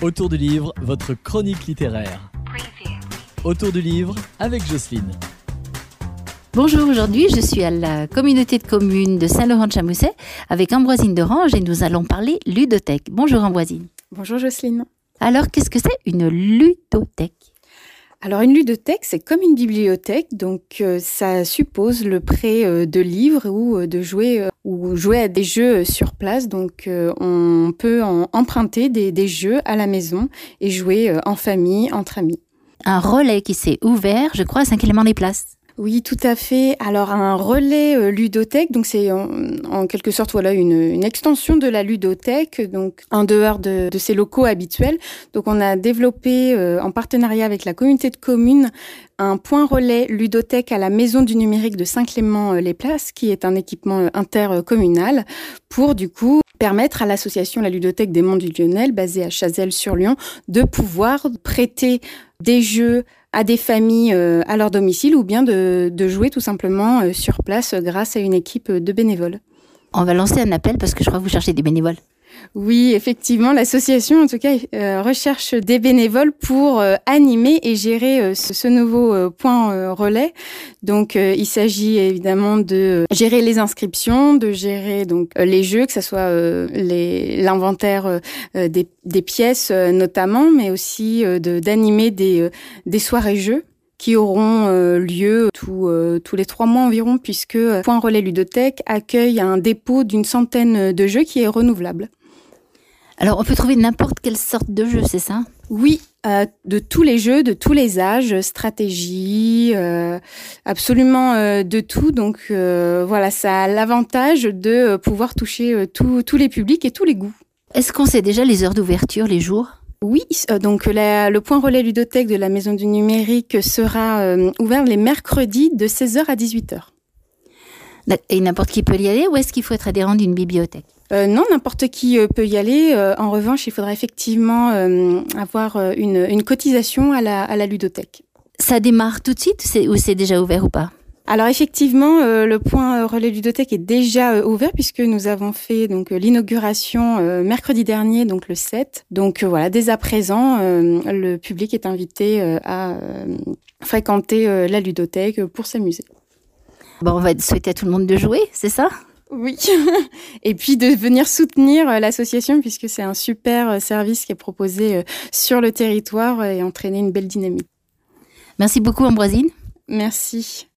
Autour du livre, votre chronique littéraire. Autour du livre avec Jocelyne. Bonjour, aujourd'hui je suis à la communauté de communes de Saint-Laurent-de-Chamousset avec Ambroisine Dorange et nous allons parler ludothèque. Bonjour Ambroisine. Bonjour Jocelyne. Alors qu'est-ce que c'est une ludothèque? Alors une ludothèque, c'est comme une bibliothèque, donc euh, ça suppose le prêt euh, de livres ou euh, de jouer ou jouer à des jeux sur place. Donc on peut emprunter des, jeux à la maison et jouer en famille, entre amis. Un relais qui s'est ouvert, je crois, à 5 éléments des places. Oui, tout à fait. Alors un relais euh, ludothèque, donc c'est en, quelque sorte voilà une, extension de la ludothèque, donc en dehors de, ses locaux habituels. Donc on a développé euh, en partenariat avec la communauté de communes un point relais ludothèque à la maison du numérique de Saint-Clément-les-Places, qui est un équipement euh, intercommunal, pour du coup permettre à l'association La Ludothèque des Monts du Lyonnais, basée à Chazelles-sur-Lyon, de pouvoir prêter des jeux à des familles euh, à leur domicile ou bien de, jouer tout simplement euh, sur place grâce à une équipe de bénévoles. On va lancer un appel parce que je crois que vous cherchez des bénévoles. Oui, effectivement, l'association, en tout cas, euh, recherche des bénévoles pour euh, animer et gérer euh, ce, nouveau point relais. Donc, il s'agit évidemment de gérer les inscriptions, de gérer donc les jeux, que ce soit l'inventaire des, pièces notamment, mais aussi d'animer des, soirées jeux qui auront lieu tous les trois mois environ, puisque Point Relais Ludothèque accueille un dépôt d'une centaine de jeux qui est renouvelable. Alors, on peut trouver n'importe quelle sorte de jeu, c'est ça? Oui, euh, de tous les jeux, de tous les âges, stratégie, euh, absolument euh, de tout. Donc voilà, ça a l'avantage de pouvoir toucher tous les publics et tous les goûts. Est-ce qu'on sait déjà les heures d'ouverture, les jours? Oui, donc le point relais ludothèque de la Maison du Numérique sera ouvert les mercredis de 16h à 18h. Et n'importe qui peut y aller ou est-ce qu'il faut être adhérent d'une bibliothèque? Euh, non, n'importe qui euh, peut y aller. Euh, en revanche, il faudra effectivement avoir une, une, cotisation à la, à la ludothèque. Ça démarre tout de suite ou c'est déjà ouvert ou pas? Alors effectivement, le point relais ludothèque est déjà ouvert puisque nous avons fait donc l'inauguration mercredi dernier, donc le 7. Donc voilà, dès à présent, le public est invité à fréquenter la ludothèque pour s'amuser. Bon, on va souhaiter à tout le monde de jouer, c'est ça? Oui, et puis de venir soutenir euh, l'association puisque c'est un super euh, service qui est proposé euh, sur le territoire et entraîner une belle dynamique. Merci beaucoup Ambroisine. Merci.